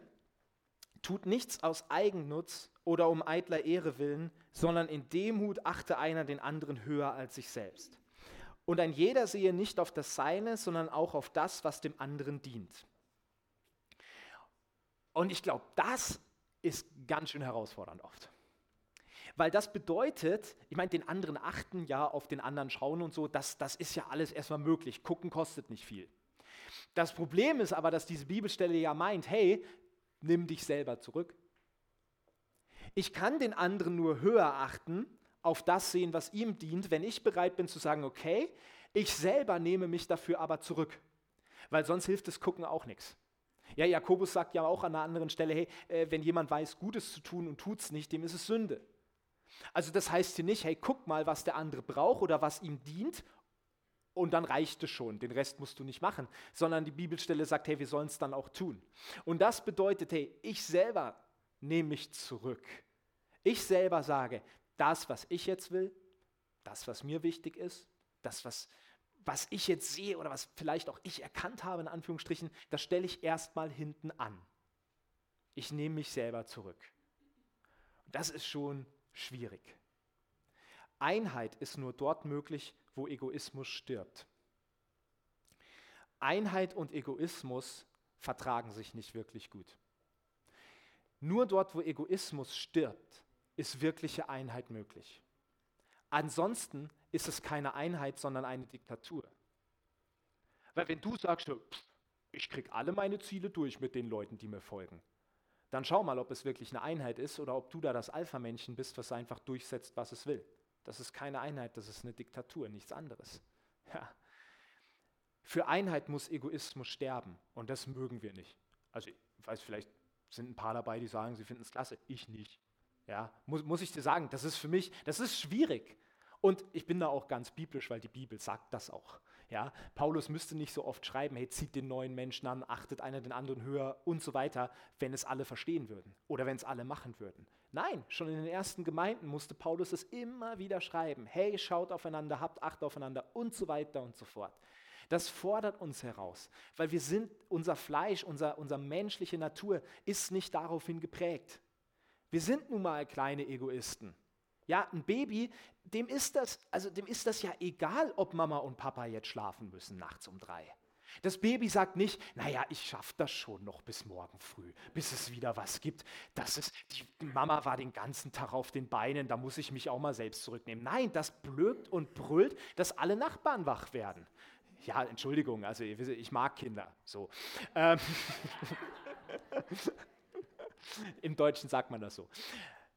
Speaker 1: tut nichts aus Eigennutz oder um eitler Ehre willen, sondern in Demut achte einer den anderen höher als sich selbst. Und ein jeder sehe nicht auf das Seine, sondern auch auf das, was dem anderen dient. Und ich glaube, das ist ganz schön herausfordernd oft. Weil das bedeutet, ich meine, den anderen achten, ja, auf den anderen schauen und so, das, das ist ja alles erstmal möglich. Gucken kostet nicht viel. Das Problem ist aber, dass diese Bibelstelle ja meint, hey, nimm dich selber zurück. Ich kann den anderen nur höher achten, auf das sehen, was ihm dient, wenn ich bereit bin zu sagen, okay, ich selber nehme mich dafür aber zurück. Weil sonst hilft das Gucken auch nichts. Ja, Jakobus sagt ja auch an einer anderen Stelle, hey, äh, wenn jemand weiß, Gutes zu tun und tut es nicht, dem ist es Sünde. Also das heißt hier nicht, hey, guck mal, was der andere braucht oder was ihm dient und dann reicht es schon, den Rest musst du nicht machen, sondern die Bibelstelle sagt, hey, wir sollen es dann auch tun. Und das bedeutet, hey, ich selber nehme mich zurück. Ich selber sage, das, was ich jetzt will, das, was mir wichtig ist, das, was, was ich jetzt sehe oder was vielleicht auch ich erkannt habe, in Anführungsstrichen, das stelle ich erstmal hinten an. Ich nehme mich selber zurück. Das ist schon schwierig. Einheit ist nur dort möglich, wo Egoismus stirbt. Einheit und Egoismus vertragen sich nicht wirklich gut. Nur dort, wo Egoismus stirbt, ist wirkliche Einheit möglich. Ansonsten ist es keine Einheit, sondern eine Diktatur. Weil wenn du sagst, ich kriege alle meine Ziele durch mit den Leuten, die mir folgen, dann schau mal, ob es wirklich eine Einheit ist oder ob du da das Alpha-Männchen bist, was einfach durchsetzt, was es will. Das ist keine Einheit, das ist eine Diktatur, nichts anderes. Ja. Für Einheit muss Egoismus sterben und das mögen wir nicht. Also ich weiß, vielleicht sind ein paar dabei, die sagen, sie finden es klasse, ich nicht. Ja, muss, muss ich dir sagen, das ist für mich, das ist schwierig. Und ich bin da auch ganz biblisch, weil die Bibel sagt das auch. Ja, Paulus müsste nicht so oft schreiben, hey, zieht den neuen Menschen an, achtet einer den anderen höher und so weiter, wenn es alle verstehen würden oder wenn es alle machen würden. Nein, schon in den ersten Gemeinden musste Paulus es immer wieder schreiben. Hey, schaut aufeinander, habt Acht aufeinander und so weiter und so fort. Das fordert uns heraus, weil wir sind, unser Fleisch, unser, unsere menschliche Natur ist nicht daraufhin geprägt. Wir sind nun mal kleine Egoisten. Ja, ein Baby, dem ist das, also dem ist das ja egal, ob Mama und Papa jetzt schlafen müssen nachts um drei. Das Baby sagt nicht, naja, ich schaffe das schon noch bis morgen früh, bis es wieder was gibt. Das ist, die Mama war den ganzen Tag auf den Beinen, da muss ich mich auch mal selbst zurücknehmen. Nein, das blökt und brüllt, dass alle Nachbarn wach werden. Ja, Entschuldigung, also ihr wisst, ich mag Kinder. So. Ähm Im Deutschen sagt man das so.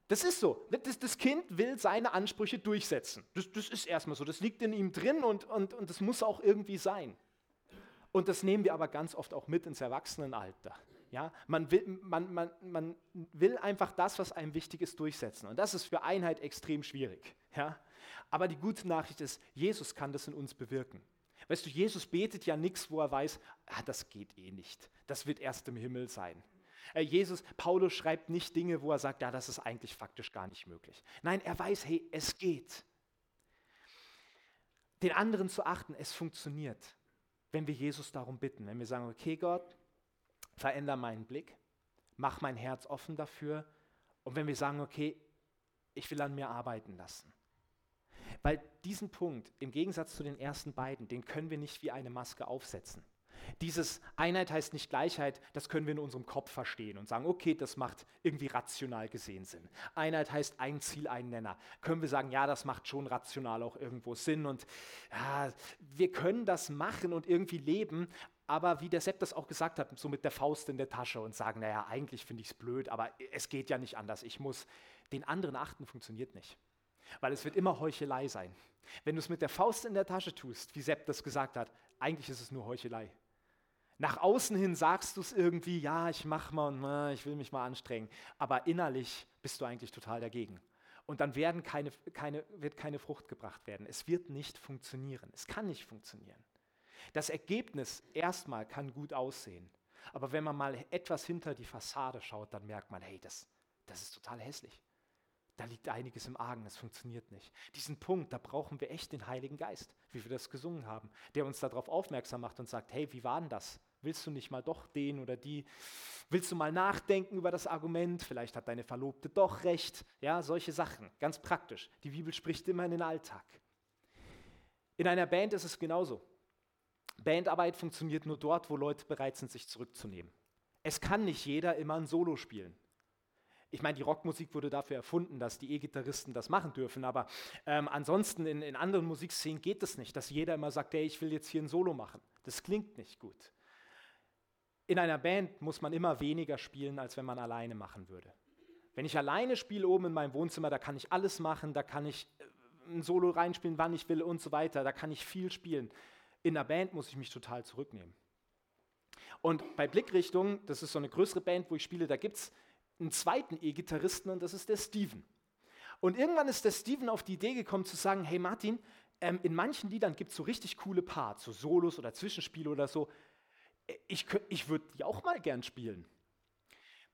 Speaker 1: Das ist so. Das, das, Kind will seine Ansprüche durchsetzen. Das, das ist erstmal so. Das liegt in ihm drin und, und, und das muss auch irgendwie sein. Und das nehmen wir aber ganz oft auch mit ins Erwachsenenalter. Ja, man, will, man, man, man will einfach das, was einem wichtig ist, durchsetzen. Und das ist für Einheit extrem schwierig. Ja? Aber die gute Nachricht ist, Jesus kann das in uns bewirken. Weißt du, Jesus betet ja nichts, wo er weiß, ah, das geht eh nicht. Das wird erst im Himmel sein. Äh, Jesus, Paulus schreibt nicht Dinge, wo er sagt, ja, das ist eigentlich faktisch gar nicht möglich. Nein, er weiß, hey, es geht. Den anderen zu achten, es funktioniert, wenn wir Jesus darum bitten. Wenn wir sagen, okay Gott, veränder meinen Blick, mach mein Herz offen dafür. Und wenn wir sagen, okay, ich will an mir arbeiten lassen. Weil diesen Punkt, im Gegensatz zu den ersten beiden, den können wir nicht wie eine Maske aufsetzen. Dieses Einheit heißt nicht Gleichheit, das können wir in unserem Kopf verstehen und sagen, okay, das macht irgendwie rational gesehen Sinn. Einheit heißt ein Ziel, ein Nenner. Können wir sagen, ja, das macht schon rational auch irgendwo Sinn und ja, wir können das machen und irgendwie leben, aber wie der Sepp das auch gesagt hat, so mit der Faust in der Tasche und sagen, naja, eigentlich finde ich es blöd, aber es geht ja nicht anders. Ich muss den anderen achten, funktioniert nicht. Weil es wird immer Heuchelei sein. Wenn du es mit der Faust in der Tasche tust, wie Sepp das gesagt hat, eigentlich ist es nur Heuchelei. Nach außen hin sagst du es irgendwie, ja, ich mach mal und äh, ich will mich mal anstrengen, aber innerlich bist du eigentlich total dagegen. Und dann werden keine, keine, wird keine Frucht gebracht werden. Es wird nicht funktionieren. Es kann nicht funktionieren. Das Ergebnis erstmal kann gut aussehen, aber wenn man mal etwas hinter die Fassade schaut, dann merkt man, hey, das, das ist total hässlich. Da liegt einiges im Argen, das funktioniert nicht. Diesen Punkt, da brauchen wir echt den Heiligen Geist, wie wir das gesungen haben, der uns darauf aufmerksam macht und sagt, hey, wie war denn das? Willst du nicht mal doch den oder die? Willst du mal nachdenken über das Argument? Vielleicht hat deine Verlobte doch recht. Ja, solche Sachen, ganz praktisch. Die Bibel spricht immer in den Alltag. In einer Band ist es genauso. Bandarbeit funktioniert nur dort, wo Leute bereit sind, sich zurückzunehmen. Es kann nicht jeder immer ein Solo spielen. Ich meine, die Rockmusik wurde dafür erfunden, dass die E-Gitarristen das machen dürfen, aber ähm, ansonsten in, in anderen Musikszenen geht es nicht, dass jeder immer sagt, hey, ich will jetzt hier ein Solo machen. Das klingt nicht gut. In einer Band muss man immer weniger spielen, als wenn man alleine machen würde. Wenn ich alleine spiele oben in meinem Wohnzimmer, da kann ich alles machen, da kann ich äh, ein Solo reinspielen, wann ich will und so weiter, da kann ich viel spielen. In der Band muss ich mich total zurücknehmen. Und bei Blickrichtung, das ist so eine größere Band, wo ich spiele, da gibt es einen zweiten E-Gitarristen und das ist der Steven. Und irgendwann ist der Steven auf die Idee gekommen zu sagen, hey Martin, ähm, in manchen Liedern gibt es so richtig coole Parts, so Solos oder Zwischenspiele oder so ich, ich würde die auch mal gern spielen.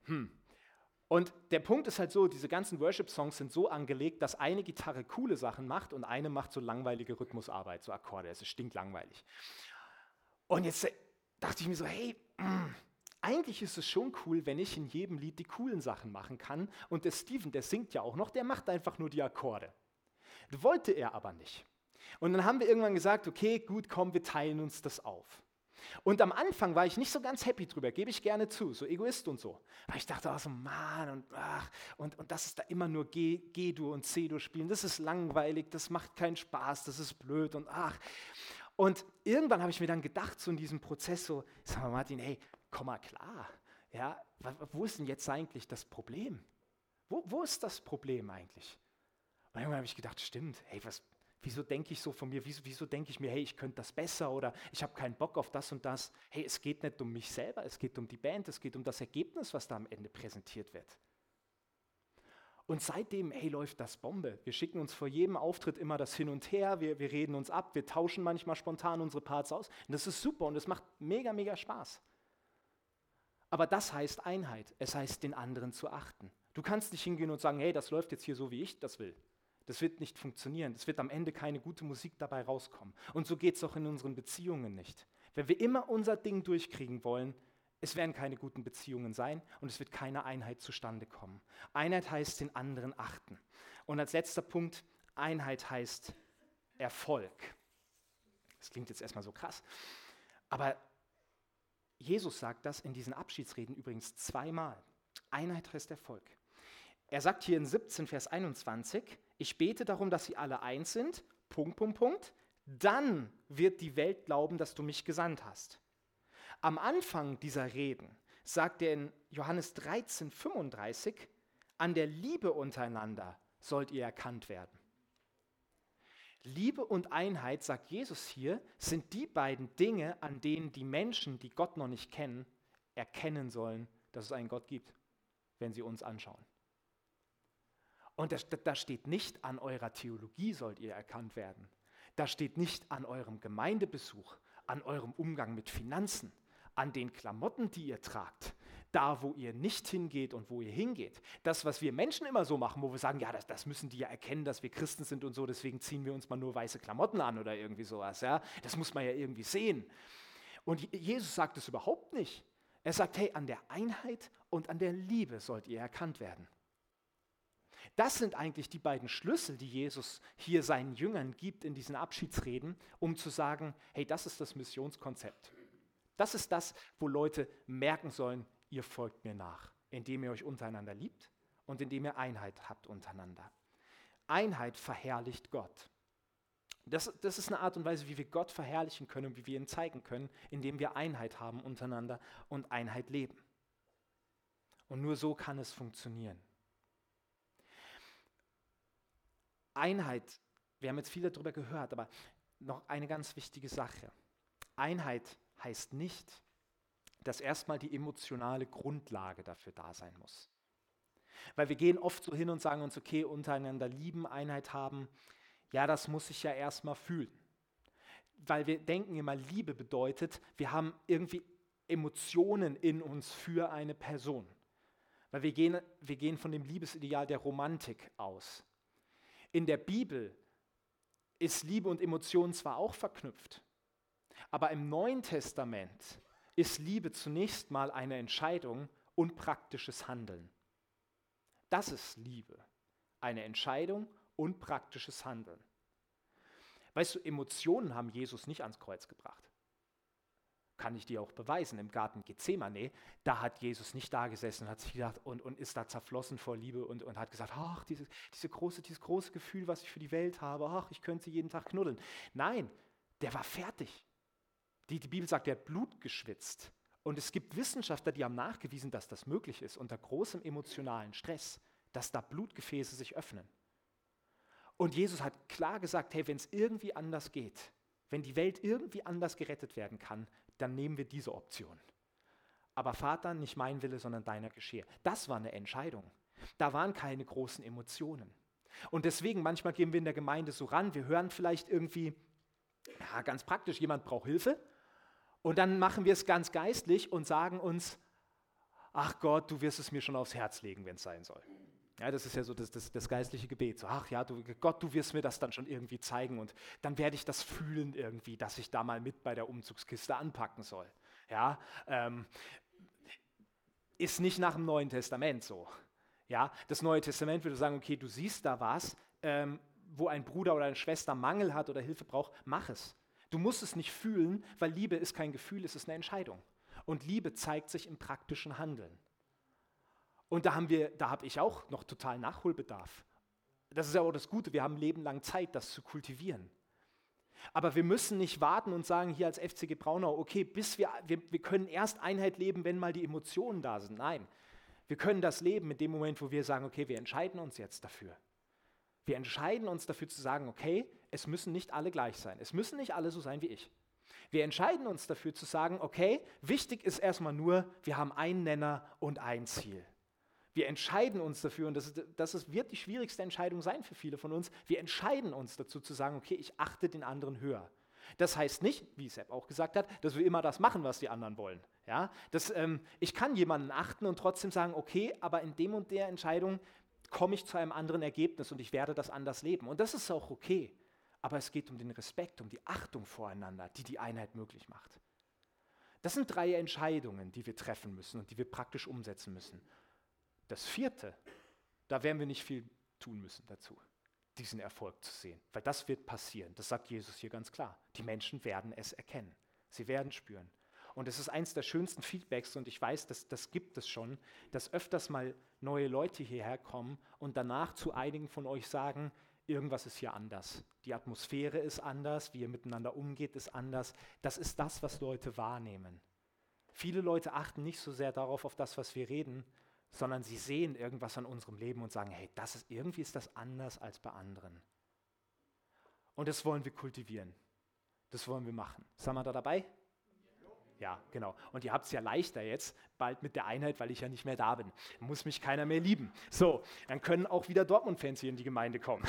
Speaker 1: Hm. Und der Punkt ist halt so, diese ganzen Worship-Songs sind so angelegt, dass eine Gitarre coole Sachen macht und eine macht so langweilige Rhythmusarbeit, so Akkorde. Es ist stinklangweilig. Und jetzt äh, dachte ich mir so, hey, hm, eigentlich ist es schon cool, wenn ich in jedem Lied die coolen Sachen machen kann. Und der Steven, der singt ja auch noch, der macht einfach nur die Akkorde. Wollte er aber nicht. Und dann haben wir irgendwann gesagt, okay, gut, komm, wir teilen uns das auf. Und am Anfang war ich nicht so ganz happy drüber, gebe ich gerne zu, so Egoist und so. Weil ich dachte, oh, so Mann, und, ach, und, und das ist da immer nur G-Dur und C-Dur spielen, das ist langweilig, das macht keinen Spaß, das ist blöd und ach. Und irgendwann habe ich mir dann gedacht, so in diesem Prozess, so, sag mal Martin, hey, komm mal klar, ja, wo ist denn jetzt eigentlich das Problem? Wo, wo ist das Problem eigentlich? Und irgendwann habe ich gedacht, stimmt, hey, was, Wieso denke ich so von mir? Wieso, wieso denke ich mir, hey, ich könnte das besser oder ich habe keinen Bock auf das und das? Hey, es geht nicht um mich selber, es geht um die Band, es geht um das Ergebnis, was da am Ende präsentiert wird. Und seitdem, hey, läuft das Bombe. Wir schicken uns vor jedem Auftritt immer das hin und her, wir, wir reden uns ab, wir tauschen manchmal spontan unsere Parts aus. Und das ist super und es macht mega, mega Spaß. Aber das heißt Einheit. Es heißt, den anderen zu achten. Du kannst nicht hingehen und sagen, hey, das läuft jetzt hier so, wie ich das will. Das wird nicht funktionieren. Es wird am Ende keine gute Musik dabei rauskommen. Und so geht es auch in unseren Beziehungen nicht. Wenn wir immer unser Ding durchkriegen wollen, es werden keine guten Beziehungen sein und es wird keine Einheit zustande kommen. Einheit heißt den anderen achten. Und als letzter Punkt, Einheit heißt Erfolg. Das klingt jetzt erstmal so krass. Aber Jesus sagt das in diesen Abschiedsreden übrigens zweimal. Einheit heißt Erfolg. Er sagt hier in 17, Vers 21, ich bete darum, dass sie alle eins sind, Punkt, Punkt, Punkt, dann wird die Welt glauben, dass du mich gesandt hast. Am Anfang dieser Reden sagt er in Johannes 13, 35, an der Liebe untereinander sollt ihr erkannt werden. Liebe und Einheit, sagt Jesus hier, sind die beiden Dinge, an denen die Menschen, die Gott noch nicht kennen, erkennen sollen, dass es einen Gott gibt, wenn sie uns anschauen. Und da steht nicht, an eurer Theologie sollt ihr erkannt werden. Da steht nicht an eurem Gemeindebesuch, an eurem Umgang mit Finanzen, an den Klamotten, die ihr tragt. da, wo ihr nicht hingeht und wo ihr hingeht. Das, was wir Menschen immer so machen, wo wir sagen, ja, das, das müssen die ja erkennen, dass wir Christen sind und so, deswegen ziehen wir uns mal nur weiße Klamotten an oder irgendwie sowas. Ja? Das muss man ja irgendwie sehen. Und Jesus sagt es überhaupt nicht. Er sagt, hey, an der Einheit und an der Liebe sollt ihr erkannt werden. Das sind eigentlich die beiden Schlüssel, die Jesus hier seinen Jüngern gibt in diesen Abschiedsreden, um zu sagen, hey, das ist das Missionskonzept. Das ist das, wo Leute merken sollen, ihr folgt mir nach, indem ihr euch untereinander liebt und indem ihr Einheit habt untereinander. Einheit verherrlicht Gott. Das, das, ist eine Art und Weise, wie wir Gott verherrlichen können und wie wir ihn zeigen können, indem wir Einheit haben untereinander und Einheit leben. Und nur so kann es funktionieren. Einheit, wir haben jetzt viel darüber gehört, aber noch eine ganz wichtige Sache. Einheit heißt nicht, dass erstmal die emotionale Grundlage dafür da sein muss. Weil wir gehen oft so hin und sagen uns, okay, untereinander lieben, Einheit haben, ja, das muss ich ja erstmal fühlen. Weil wir denken immer, Liebe bedeutet, wir haben irgendwie Emotionen in uns für eine Person. Weil wir gehen, wir gehen von dem Liebesideal der Romantik aus. In der Bibel ist Liebe und Emotion zwar auch verknüpft, aber im Neuen Testament ist Liebe zunächst mal eine Entscheidung und praktisches Handeln. Das ist Liebe. Eine Entscheidung und praktisches Handeln. Weißt du, Emotionen haben Jesus nicht ans Kreuz gebracht. Kann ich dir auch beweisen. Im Garten Gethsemane, da hat Jesus nicht da gesessen und hat sich gedacht und, und ist da zerflossen vor Liebe und, und hat gesagt, ach, dieses, diese große, dieses große Gefühl, was ich für die Welt habe, ach, ich könnte sie jeden Tag knuddeln. Nein, der war fertig. Die, die Bibel sagt, er hat Blut geschwitzt. Und es gibt Wissenschaftler, die haben nachgewiesen, dass das möglich ist, unter großem emotionalen Stress, dass da Blutgefäße sich öffnen. Und Jesus hat klar gesagt, hey, wenn es irgendwie anders geht, wenn die Welt irgendwie anders gerettet werden kann, dann nehmen wir diese Option. Aber Vater, nicht mein Wille, sondern deiner geschehe. Das war eine Entscheidung. Da waren keine großen Emotionen. Und deswegen, manchmal gehen wir in der Gemeinde so ran, wir hören vielleicht irgendwie, ja, ganz praktisch, jemand braucht Hilfe und dann machen wir es ganz geistlich und sagen uns, ach Gott, du wirst es mir schon aufs Herz legen, wenn es sein soll. Ja, das ist ja so das, das, das, geistliche Gebet. So, ach ja, du, Gott, du wirst mir das dann schon irgendwie zeigen und dann werde ich das fühlen irgendwie, dass ich da mal mit bei der Umzugskiste anpacken soll. Ja, ähm, ist nicht nach dem Neuen Testament so. Ja, das Neue Testament würde sagen, okay, du siehst da was, ähm, wo ein Bruder oder eine Schwester Mangel hat oder Hilfe braucht, mach es. Du musst es nicht fühlen, weil Liebe ist kein Gefühl, es ist eine Entscheidung. Und Liebe zeigt sich im praktischen Handeln. Und da haben wir, da habe ich auch noch total Nachholbedarf. Das ist ja auch das Gute, wir haben Leben lang Zeit, das zu kultivieren. Aber wir müssen nicht warten und sagen hier als FCG Braunau, okay, bis wir, wir, wir können erst Einheit leben, wenn mal die Emotionen da sind. Nein, wir können das leben in dem Moment, wo wir sagen, okay, wir entscheiden uns jetzt dafür. Wir entscheiden uns dafür zu sagen, okay, es müssen nicht alle gleich sein. Es müssen nicht alle so sein wie ich. Wir entscheiden uns dafür zu sagen, okay, wichtig ist erstmal nur, wir haben einen Nenner und ein Ziel. Wir entscheiden uns dafür, und das, ist, das wird die schwierigste Entscheidung sein für viele von uns, wir entscheiden uns dazu zu sagen, okay, ich achte den anderen höher. Das heißt nicht, wie Sepp auch gesagt hat, dass wir immer das machen, was die anderen wollen. Ja? Das, ähm, ich kann jemanden achten und trotzdem sagen, okay, aber in dem und der Entscheidung komme ich zu einem anderen Ergebnis und ich werde das anders leben. Und das ist auch okay. Aber es geht um den Respekt, um die Achtung voreinander, die die Einheit möglich macht. Das sind drei Entscheidungen, die wir treffen müssen und die wir praktisch umsetzen müssen. Das vierte, da werden wir nicht viel tun müssen dazu, diesen Erfolg zu sehen, weil das wird passieren. Das sagt Jesus hier ganz klar. Die Menschen werden es erkennen. Sie werden spüren. Und es ist eins der schönsten Feedbacks, und ich weiß, dass, das gibt es schon, dass öfters mal neue Leute hierher kommen und danach zu einigen von euch sagen, irgendwas ist hier anders. Die Atmosphäre ist anders, wie ihr miteinander umgeht, ist anders. Das ist das, was Leute wahrnehmen. Viele Leute achten nicht so sehr darauf, auf das, was wir reden, sondern sie sehen irgendwas an unserem Leben und sagen, hey, das ist, irgendwie ist das anders als bei anderen. Und das wollen wir kultivieren. Das wollen wir machen. Sind wir da dabei? Ja, genau. Und ihr habt es ja leichter jetzt, bald mit der Einheit, weil ich ja nicht mehr da bin. Muss mich keiner mehr lieben. So, dann können auch wieder Dortmund-Fans hier in die Gemeinde kommen.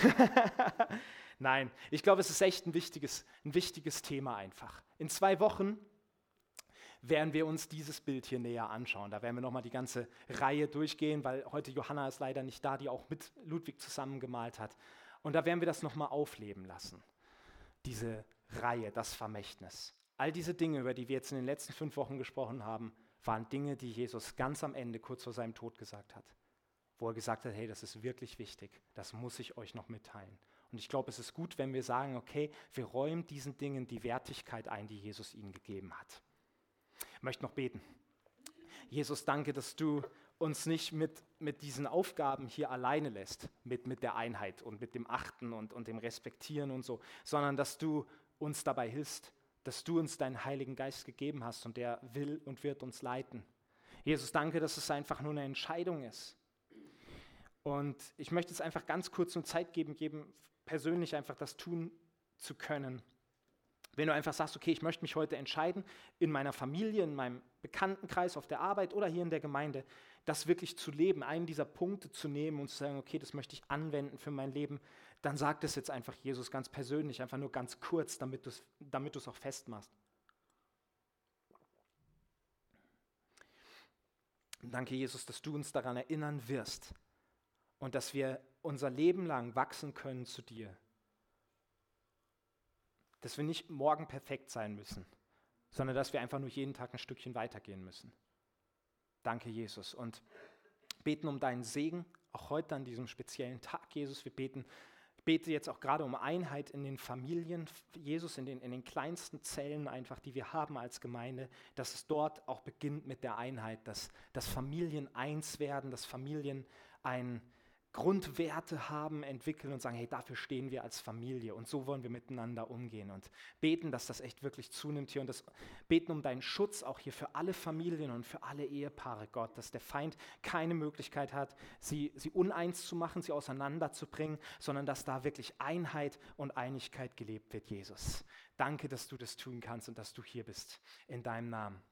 Speaker 1: Nein, ich glaube, es ist echt ein wichtiges, ein wichtiges Thema einfach. In zwei Wochen werden wir uns dieses Bild hier näher anschauen. Da werden wir nochmal die ganze Reihe durchgehen, weil heute Johanna ist leider nicht da, die auch mit Ludwig zusammengemalt hat. Und da werden wir das nochmal aufleben lassen. Diese Reihe, das Vermächtnis. All diese Dinge, über die wir jetzt in den letzten fünf Wochen gesprochen haben, waren Dinge, die Jesus ganz am Ende, kurz vor seinem Tod, gesagt hat. Wo er gesagt hat, hey, das ist wirklich wichtig, das muss ich euch noch mitteilen. Und ich glaube, es ist gut, wenn wir sagen, okay, wir räumen diesen Dingen die Wertigkeit ein, die Jesus ihnen gegeben hat. Ich möchte noch beten. Jesus, danke, dass du uns nicht mit, mit diesen Aufgaben hier alleine lässt, mit, mit der Einheit und mit dem Achten und, und dem Respektieren und so, sondern dass du uns dabei hilfst, dass du uns deinen Heiligen Geist gegeben hast und der will und wird uns leiten. Jesus, danke, dass es einfach nur eine Entscheidung ist. Und ich möchte es einfach ganz kurz um Zeit geben, geben, persönlich einfach das tun zu können. Wenn du einfach sagst, okay, ich möchte mich heute entscheiden, in meiner Familie, in meinem Bekanntenkreis, auf der Arbeit oder hier in der Gemeinde, das wirklich zu leben, einen dieser Punkte zu nehmen und zu sagen, okay, das möchte ich anwenden für mein Leben, dann sag das jetzt einfach Jesus ganz persönlich, einfach nur ganz kurz, damit du es damit auch festmachst. Danke, Jesus, dass du uns daran erinnern wirst und dass wir unser Leben lang wachsen können zu dir dass wir nicht morgen perfekt sein müssen, sondern dass wir einfach nur jeden Tag ein Stückchen weitergehen müssen. Danke, Jesus. Und beten um deinen Segen, auch heute an diesem speziellen Tag, Jesus. Wir beten, bete jetzt auch gerade um Einheit in den Familien, Jesus, in den, in den kleinsten Zellen einfach, die wir haben als Gemeinde, dass es dort auch beginnt mit der Einheit, dass, dass Familien eins werden, dass Familien ein, Grundwerte haben, entwickeln und sagen, hey, dafür stehen wir als Familie und so wollen wir miteinander umgehen und beten, dass das echt wirklich zunimmt hier und das beten um deinen Schutz auch hier für alle Familien und für alle Ehepaare, Gott, dass der Feind keine Möglichkeit hat, sie, sie uneins zu machen, sie auseinanderzubringen, sondern dass da wirklich Einheit und Einigkeit gelebt wird, Jesus. Danke, dass du das tun kannst und dass du hier bist. In deinem Namen.